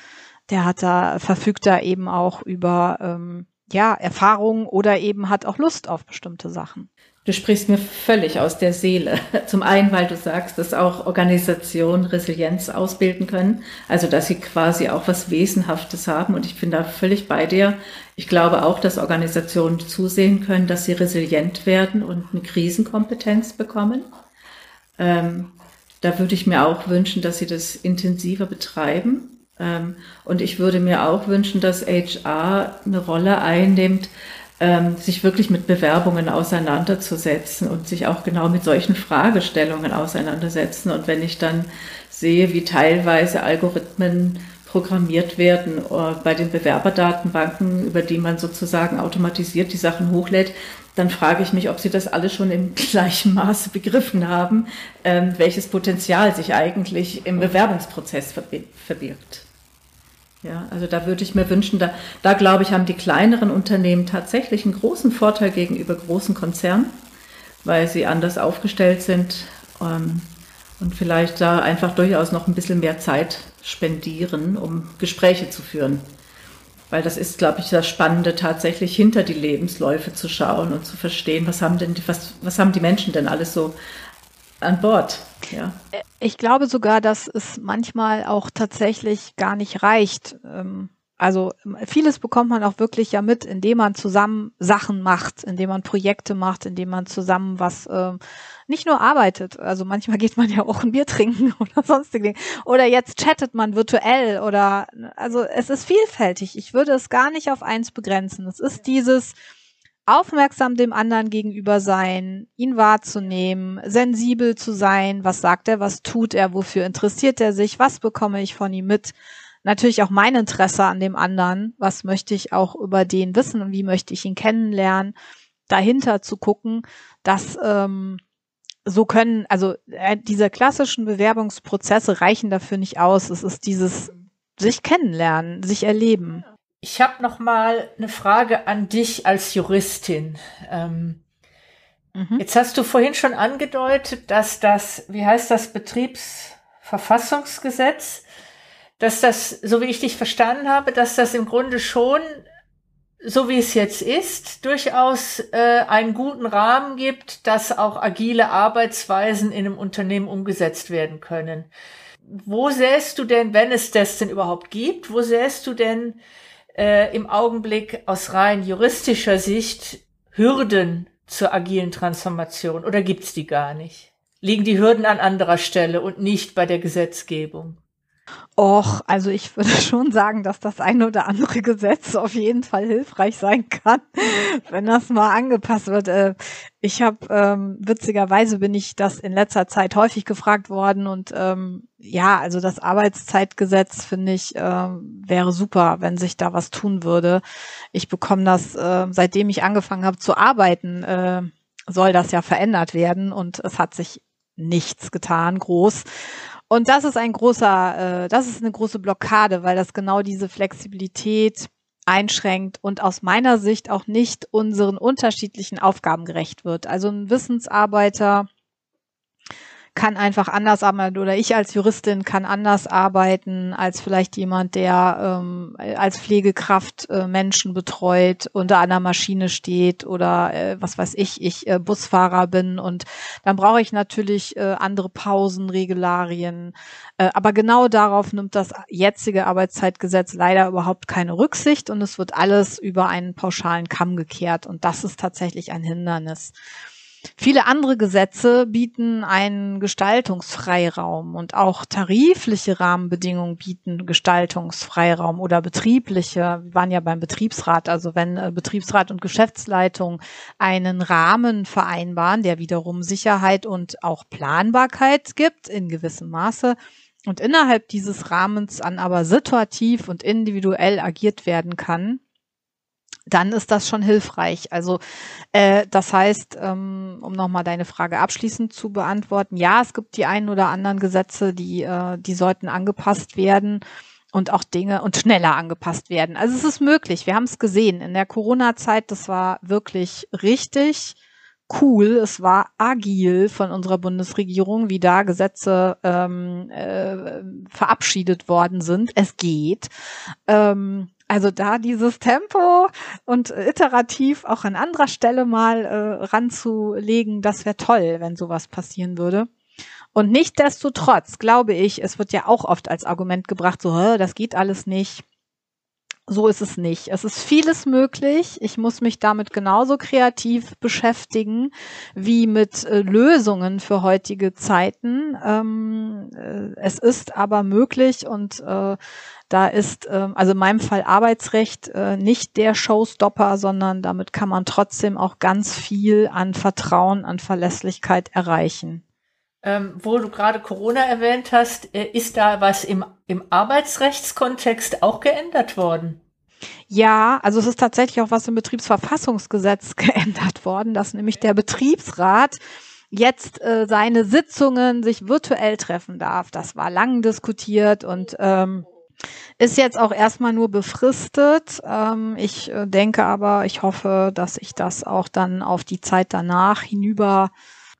der hat da, verfügt da eben auch über ähm, ja, Erfahrung oder eben hat auch Lust auf bestimmte Sachen. Du sprichst mir völlig aus der Seele. Zum einen, weil du sagst, dass auch Organisationen Resilienz ausbilden können, also dass sie quasi auch was Wesenhaftes haben. Und ich bin da völlig bei dir. Ich glaube auch, dass Organisationen zusehen können, dass sie resilient werden und eine Krisenkompetenz bekommen. Ähm, da würde ich mir auch wünschen, dass sie das intensiver betreiben. Ähm, und ich würde mir auch wünschen, dass HR eine Rolle einnimmt, ähm, sich wirklich mit Bewerbungen auseinanderzusetzen und sich auch genau mit solchen Fragestellungen auseinandersetzen. Und wenn ich dann sehe, wie teilweise Algorithmen programmiert werden äh, bei den Bewerberdatenbanken, über die man sozusagen automatisiert die Sachen hochlädt, dann frage ich mich, ob Sie das alle schon im gleichen Maße begriffen haben, ähm, welches Potenzial sich eigentlich im Bewerbungsprozess verbirgt. Ja, also da würde ich mir wünschen, da, da glaube ich, haben die kleineren Unternehmen tatsächlich einen großen Vorteil gegenüber großen Konzernen, weil sie anders aufgestellt sind ähm, und vielleicht da einfach durchaus noch ein bisschen mehr Zeit spendieren, um Gespräche zu führen. Weil das ist, glaube ich, das Spannende, tatsächlich hinter die Lebensläufe zu schauen und zu verstehen, was haben denn die, was, was haben die Menschen denn alles so an Bord. Ja. Ich glaube sogar, dass es manchmal auch tatsächlich gar nicht reicht. Ähm, also vieles bekommt man auch wirklich ja mit, indem man zusammen Sachen macht, indem man Projekte macht, indem man zusammen was ähm, nicht nur arbeitet. Also manchmal geht man ja auch ein Bier trinken oder sonstige Oder jetzt chattet man virtuell oder also es ist vielfältig. Ich würde es gar nicht auf eins begrenzen. Es ist dieses aufmerksam dem anderen gegenüber sein, ihn wahrzunehmen, sensibel zu sein, was sagt er, was tut er, wofür interessiert er sich, was bekomme ich von ihm mit. Natürlich auch mein Interesse an dem anderen, was möchte ich auch über den wissen? Und wie möchte ich ihn kennenlernen, dahinter zu gucken, dass ähm, so können, also äh, diese klassischen Bewerbungsprozesse reichen dafür nicht aus. Es ist dieses sich kennenlernen, sich erleben. Ich habe noch mal eine Frage an dich als Juristin. Ähm, mhm. Jetzt hast du vorhin schon angedeutet, dass das, wie heißt das, Betriebsverfassungsgesetz, dass das, so wie ich dich verstanden habe, dass das im Grunde schon, so wie es jetzt ist, durchaus äh, einen guten Rahmen gibt, dass auch agile Arbeitsweisen in einem Unternehmen umgesetzt werden können. Wo sähst du denn, wenn es das denn überhaupt gibt, wo sähst du denn äh, im Augenblick aus rein juristischer Sicht Hürden zur agilen Transformation oder gibt's die gar nicht? Liegen die Hürden an anderer Stelle und nicht bei der Gesetzgebung? Och, also ich würde schon sagen, dass das ein oder andere Gesetz auf jeden Fall hilfreich sein kann, wenn das mal angepasst wird. Äh, ich habe ähm, witzigerweise bin ich das in letzter Zeit häufig gefragt worden und ähm, ja, also das Arbeitszeitgesetz finde ich äh, wäre super, wenn sich da was tun würde. Ich bekomme das, äh, seitdem ich angefangen habe zu arbeiten, äh, soll das ja verändert werden und es hat sich nichts getan, groß. Und das ist ein großer, äh, das ist eine große Blockade, weil das genau diese Flexibilität einschränkt und aus meiner Sicht auch nicht unseren unterschiedlichen Aufgaben gerecht wird. Also ein Wissensarbeiter kann einfach anders arbeiten oder ich als Juristin kann anders arbeiten als vielleicht jemand, der ähm, als Pflegekraft äh, Menschen betreut, unter einer Maschine steht oder äh, was weiß ich, ich äh, Busfahrer bin und dann brauche ich natürlich äh, andere Pausen, Regularien. Äh, aber genau darauf nimmt das jetzige Arbeitszeitgesetz leider überhaupt keine Rücksicht und es wird alles über einen pauschalen Kamm gekehrt und das ist tatsächlich ein Hindernis. Viele andere Gesetze bieten einen Gestaltungsfreiraum und auch tarifliche Rahmenbedingungen bieten Gestaltungsfreiraum oder betriebliche. Wir waren ja beim Betriebsrat, also wenn äh, Betriebsrat und Geschäftsleitung einen Rahmen vereinbaren, der wiederum Sicherheit und auch Planbarkeit gibt in gewissem Maße, und innerhalb dieses Rahmens an aber situativ und individuell agiert werden kann, dann ist das schon hilfreich. Also äh, das heißt, ähm, um nochmal deine Frage abschließend zu beantworten, ja, es gibt die einen oder anderen Gesetze, die, äh, die sollten angepasst werden und auch Dinge und schneller angepasst werden. Also es ist möglich. Wir haben es gesehen in der Corona-Zeit. Das war wirklich richtig cool. Es war agil von unserer Bundesregierung, wie da Gesetze ähm, äh, verabschiedet worden sind. Es geht. Ähm, also da dieses Tempo und iterativ auch an anderer Stelle mal äh, ranzulegen, das wäre toll, wenn sowas passieren würde. Und nichtdestotrotz glaube ich, es wird ja auch oft als Argument gebracht, so, das geht alles nicht. So ist es nicht. Es ist vieles möglich. Ich muss mich damit genauso kreativ beschäftigen wie mit äh, Lösungen für heutige Zeiten. Ähm, äh, es ist aber möglich und äh, da ist ähm, also in meinem Fall Arbeitsrecht äh, nicht der Showstopper, sondern damit kann man trotzdem auch ganz viel an Vertrauen, an Verlässlichkeit erreichen. Ähm, wo du gerade Corona erwähnt hast, äh, ist da was im, im Arbeitsrechtskontext auch geändert worden? Ja, also es ist tatsächlich auch was im Betriebsverfassungsgesetz geändert worden, dass nämlich der Betriebsrat jetzt äh, seine Sitzungen sich virtuell treffen darf. Das war lang diskutiert und ähm, Ist jetzt auch erstmal nur befristet. Ähm, ich äh, denke aber, ich hoffe, dass ich das auch dann auf die Zeit danach hinüber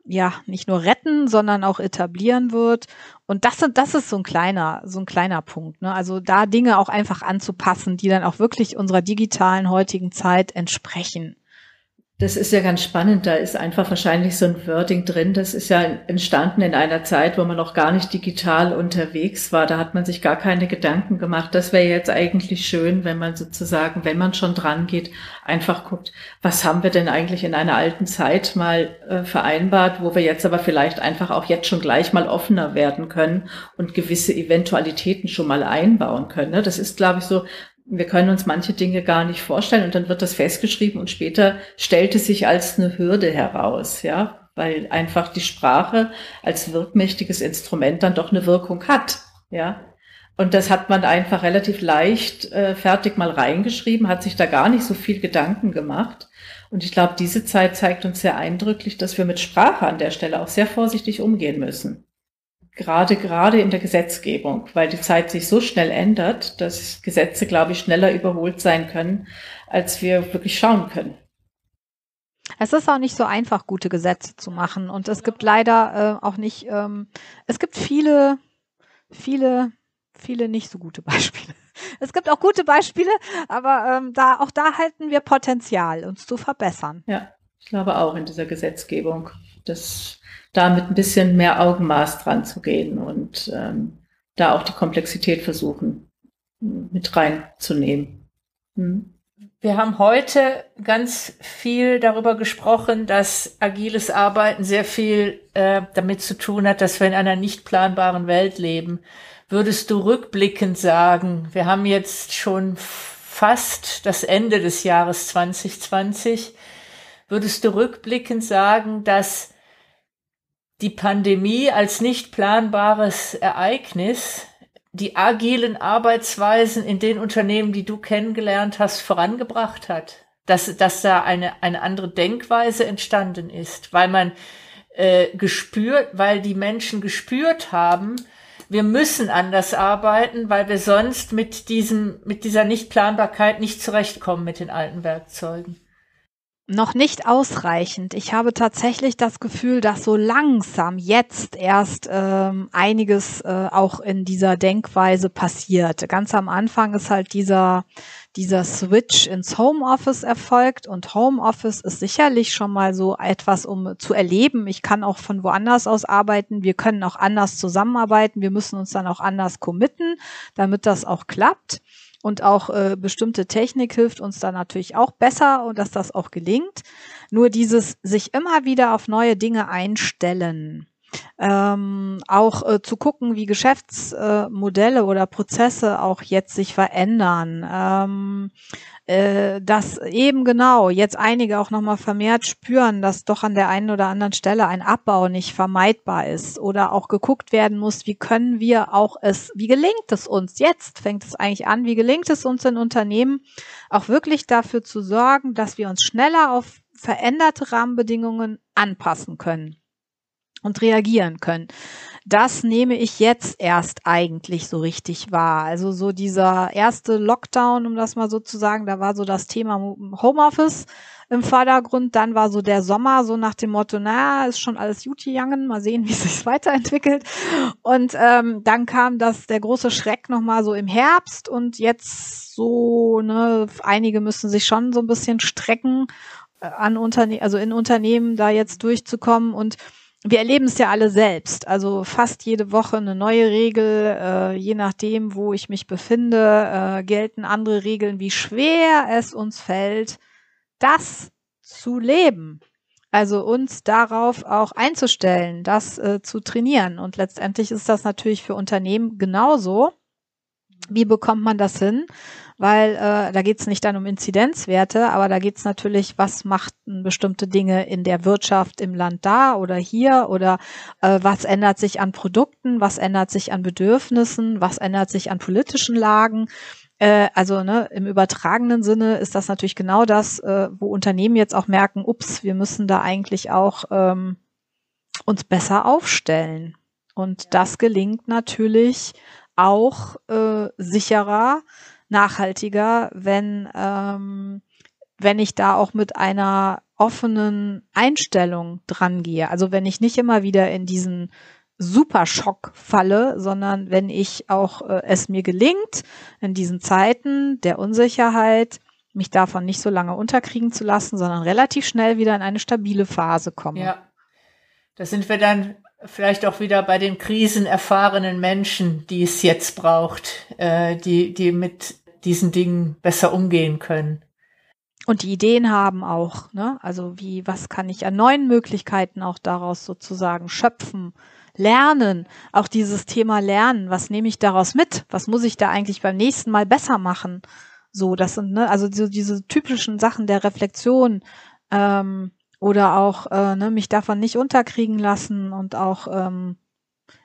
ja nicht nur retten, sondern auch etablieren wird. Und das, das ist so ein kleiner, so ein kleiner Punkt. Ne? Also da Dinge auch einfach anzupassen, die dann auch wirklich unserer digitalen heutigen Zeit entsprechen. Das ist ja ganz spannend. Da ist einfach wahrscheinlich so ein Wording drin. Das ist ja entstanden in einer Zeit, wo man noch gar nicht digital unterwegs war. Da hat man sich gar keine Gedanken gemacht. Das wäre jetzt eigentlich schön, wenn man sozusagen, wenn man schon dran geht, einfach guckt, was haben wir denn eigentlich in einer alten Zeit mal äh, vereinbart, wo wir jetzt aber vielleicht einfach auch jetzt schon gleich mal offener werden können und gewisse Eventualitäten schon mal einbauen können. Ne? Das ist, glaube ich, so wir können uns manche Dinge gar nicht vorstellen und dann wird das festgeschrieben und später stellt es sich als eine Hürde heraus, ja, weil einfach die Sprache als wirkmächtiges Instrument dann doch eine Wirkung hat, ja. Und das hat man einfach relativ leicht äh, fertig mal reingeschrieben, hat sich da gar nicht so viel Gedanken gemacht. Und ich glaube, diese Zeit zeigt uns sehr eindrücklich, dass wir mit Sprache an der Stelle auch sehr vorsichtig umgehen müssen gerade gerade in der Gesetzgebung, weil die Zeit sich so schnell ändert, dass Gesetze, glaube ich, schneller überholt sein können, als wir wirklich schauen können. Es ist auch nicht so einfach, gute Gesetze zu machen. Und es gibt leider äh, auch nicht, ähm, es gibt viele, viele, viele nicht so gute Beispiele. Es gibt auch gute Beispiele, aber ähm, da, auch da halten wir Potenzial, uns zu verbessern. Ja, ich glaube auch in dieser Gesetzgebung. Das da mit ein bisschen mehr Augenmaß dran zu gehen und ähm, da auch die Komplexität versuchen mit reinzunehmen. Hm. Wir haben heute ganz viel darüber gesprochen, dass agiles Arbeiten sehr viel äh, damit zu tun hat, dass wir in einer nicht planbaren Welt leben. Würdest du rückblickend sagen, wir haben jetzt schon fast das Ende des Jahres 2020, würdest du rückblickend sagen, dass die Pandemie als nicht planbares Ereignis die agilen Arbeitsweisen in den Unternehmen, die du kennengelernt hast, vorangebracht hat. Dass, dass da eine, eine andere Denkweise entstanden ist, weil man äh, gespürt, weil die Menschen gespürt haben, wir müssen anders arbeiten, weil wir sonst mit diesem, mit dieser Nichtplanbarkeit nicht zurechtkommen mit den alten Werkzeugen noch nicht ausreichend. Ich habe tatsächlich das Gefühl, dass so langsam jetzt erst ähm, einiges äh, auch in dieser Denkweise passiert. Ganz am Anfang ist halt dieser dieser Switch ins Homeoffice erfolgt und Homeoffice ist sicherlich schon mal so etwas, um zu erleben. Ich kann auch von woanders aus arbeiten. Wir können auch anders zusammenarbeiten. Wir müssen uns dann auch anders committen, damit das auch klappt. Und auch äh, bestimmte Technik hilft uns da natürlich auch besser und dass das auch gelingt. Nur dieses sich immer wieder auf neue Dinge einstellen, ähm, auch äh, zu gucken, wie Geschäftsmodelle oder Prozesse auch jetzt sich verändern. Ähm, äh, dass eben genau jetzt einige auch nochmal vermehrt spüren, dass doch an der einen oder anderen Stelle ein Abbau nicht vermeidbar ist oder auch geguckt werden muss, wie können wir auch es, wie gelingt es uns, jetzt fängt es eigentlich an, wie gelingt es uns in Unternehmen auch wirklich dafür zu sorgen, dass wir uns schneller auf veränderte Rahmenbedingungen anpassen können und reagieren können das nehme ich jetzt erst eigentlich so richtig wahr. Also so dieser erste Lockdown, um das mal so zu sagen, da war so das Thema Homeoffice im Vordergrund. Dann war so der Sommer so nach dem Motto, na, ist schon alles gut gegangen, mal sehen, wie es sich weiterentwickelt. Und ähm, dann kam das der große Schreck nochmal so im Herbst und jetzt so, ne, einige müssen sich schon so ein bisschen strecken äh, an Unternehmen, also in Unternehmen da jetzt durchzukommen und wir erleben es ja alle selbst. Also fast jede Woche eine neue Regel, äh, je nachdem, wo ich mich befinde, äh, gelten andere Regeln, wie schwer es uns fällt, das zu leben. Also uns darauf auch einzustellen, das äh, zu trainieren. Und letztendlich ist das natürlich für Unternehmen genauso. Wie bekommt man das hin? Weil äh, da geht es nicht dann um Inzidenzwerte, aber da geht es natürlich, was macht bestimmte Dinge in der Wirtschaft im Land da oder hier oder äh, was ändert sich an Produkten, was ändert sich an Bedürfnissen, was ändert sich an politischen Lagen. Äh, also ne, im übertragenen Sinne ist das natürlich genau das, äh, wo Unternehmen jetzt auch merken, ups, wir müssen da eigentlich auch ähm, uns besser aufstellen. Und das gelingt natürlich auch äh, sicherer, nachhaltiger, wenn, ähm, wenn ich da auch mit einer offenen Einstellung dran gehe. Also wenn ich nicht immer wieder in diesen Superschock falle, sondern wenn ich auch äh, es mir gelingt, in diesen Zeiten der Unsicherheit mich davon nicht so lange unterkriegen zu lassen, sondern relativ schnell wieder in eine stabile Phase komme. Ja. Da sind wir dann vielleicht auch wieder bei den krisenerfahrenen Menschen, die es jetzt braucht, äh, die, die diesen Dingen besser umgehen können. Und die Ideen haben auch, ne? Also wie, was kann ich an neuen Möglichkeiten auch daraus sozusagen schöpfen? Lernen, auch dieses Thema Lernen, was nehme ich daraus mit? Was muss ich da eigentlich beim nächsten Mal besser machen? So, das sind, ne, also so diese typischen Sachen der Reflexion, ähm, oder auch äh, ne, mich davon nicht unterkriegen lassen und auch ähm,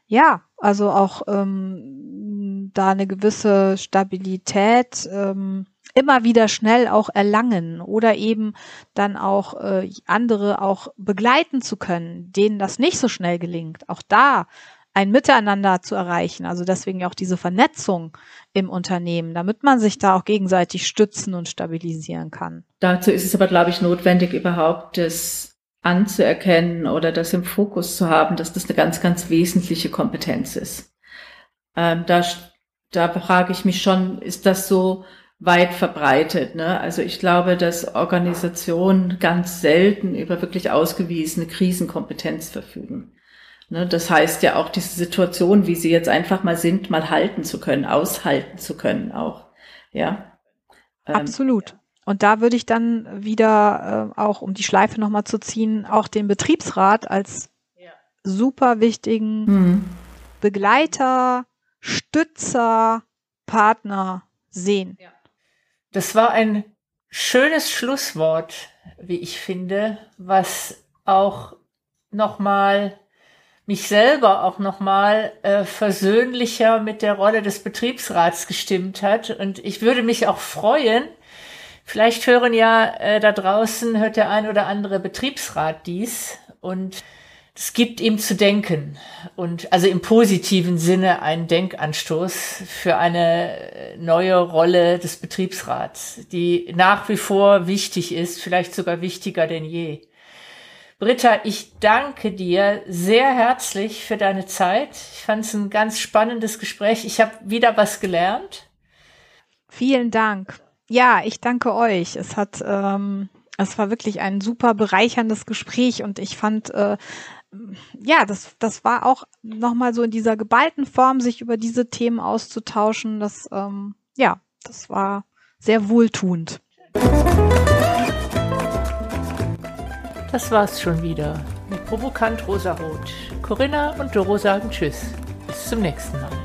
ja, also auch ähm, da eine gewisse Stabilität ähm, immer wieder schnell auch erlangen oder eben dann auch äh, andere auch begleiten zu können, denen das nicht so schnell gelingt. Auch da ein Miteinander zu erreichen. Also deswegen auch diese Vernetzung im Unternehmen, damit man sich da auch gegenseitig stützen und stabilisieren kann. Dazu ist es aber, glaube ich, notwendig, überhaupt das anzuerkennen oder das im Fokus zu haben, dass das eine ganz, ganz wesentliche Kompetenz ist. Ähm, da, da frage ich mich schon, ist das so weit verbreitet? Ne? Also ich glaube, dass Organisationen ganz selten über wirklich ausgewiesene Krisenkompetenz verfügen. Ne, das heißt ja auch diese Situation, wie sie jetzt einfach mal sind, mal halten zu können, aushalten zu können auch. Ja. Ähm, Absolut. Und da würde ich dann wieder äh, auch, um die Schleife nochmal zu ziehen, auch den Betriebsrat als ja. super wichtigen mhm. Begleiter, Stützer, Partner sehen. Ja. Das war ein schönes Schlusswort, wie ich finde, was auch nochmal mich selber auch nochmal äh, versöhnlicher mit der Rolle des Betriebsrats gestimmt hat. Und ich würde mich auch freuen, vielleicht hören ja äh, da draußen, hört der ein oder andere Betriebsrat dies und es gibt ihm zu denken und also im positiven Sinne einen Denkanstoß für eine neue Rolle des Betriebsrats, die nach wie vor wichtig ist, vielleicht sogar wichtiger denn je. Britta, ich danke dir sehr herzlich für deine Zeit. Ich fand es ein ganz spannendes Gespräch. Ich habe wieder was gelernt. Vielen Dank. Ja, ich danke euch. Es hat, ähm, es war wirklich ein super bereicherndes Gespräch und ich fand, äh, ja, das, das war auch nochmal so in dieser geballten Form, sich über diese Themen auszutauschen. Das, ähm, ja, das war sehr wohltuend. Das war's schon wieder mit Provokant Rosarot. Corinna und Doro sagen Tschüss. Bis zum nächsten Mal.